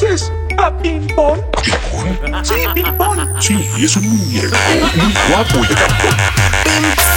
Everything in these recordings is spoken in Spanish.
conoces? ¿A Pimpón? ¿Pimpón? Sí, Pimpón. Sí, es un muñeco muy guapo y Pimpón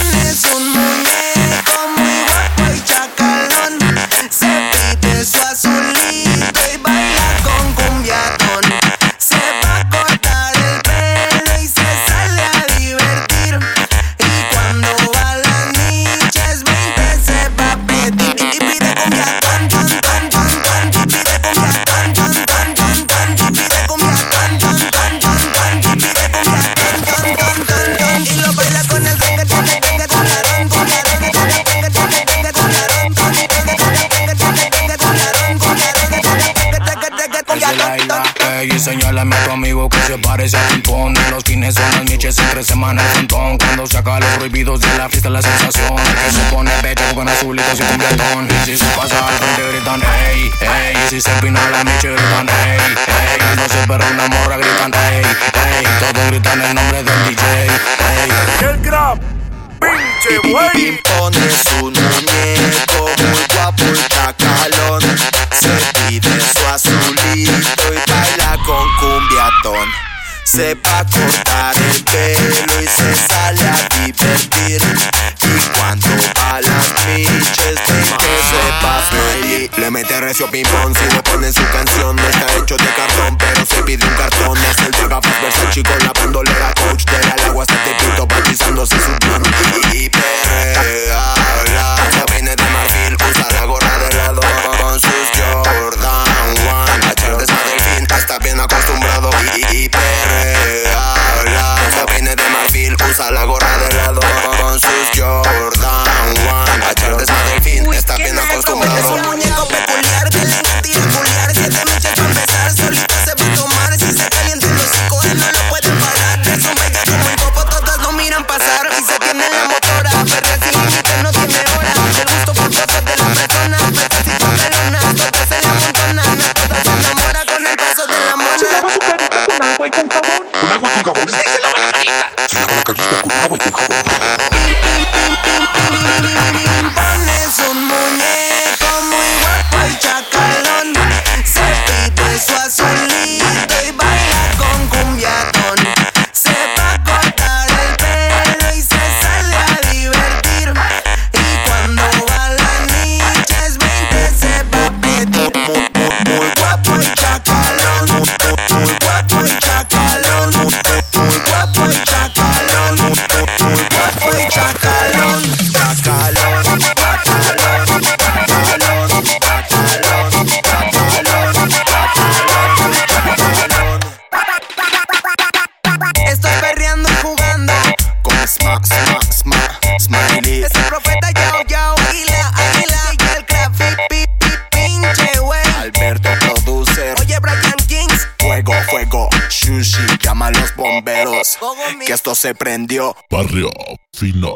y señálame a tu amigo que se parece a Pimpón En los fines son las niches, entre semana el montón Cuando saca los prohibidos de la fiesta la sensación que se pone pecho con azulitos y cumbretón Y si se pasa al frente gritan ey, ey Y si se empina la niche gritan ey, ey No se perra una morra gritan ey, ey Todos gritan el nombre del DJ, ey El grab, pinche güey. Pimpón es un Se va a cortar el pelo y se sale a divertir. Y cuando va a las miches, que se va a pedir. Le mete recio ping-pong si le ponen su canción. Está hecho de cartón, pero se pide un cartón. Es el Tagafas Versace con la bandolera coach de la agua hasta tepito bautizándose su blunt. Y perrea, Y, y perrea, la viene de marfil, usa la gorra de lado con sus Jordan One. A echar de esa delfín, está bien acostumbrado. Es un muñeco peculiar, que le encanta ir a culiar. Siete meses Lava la carita con agua y sushi, llama a los bomberos. Que esto se prendió. Barrio fino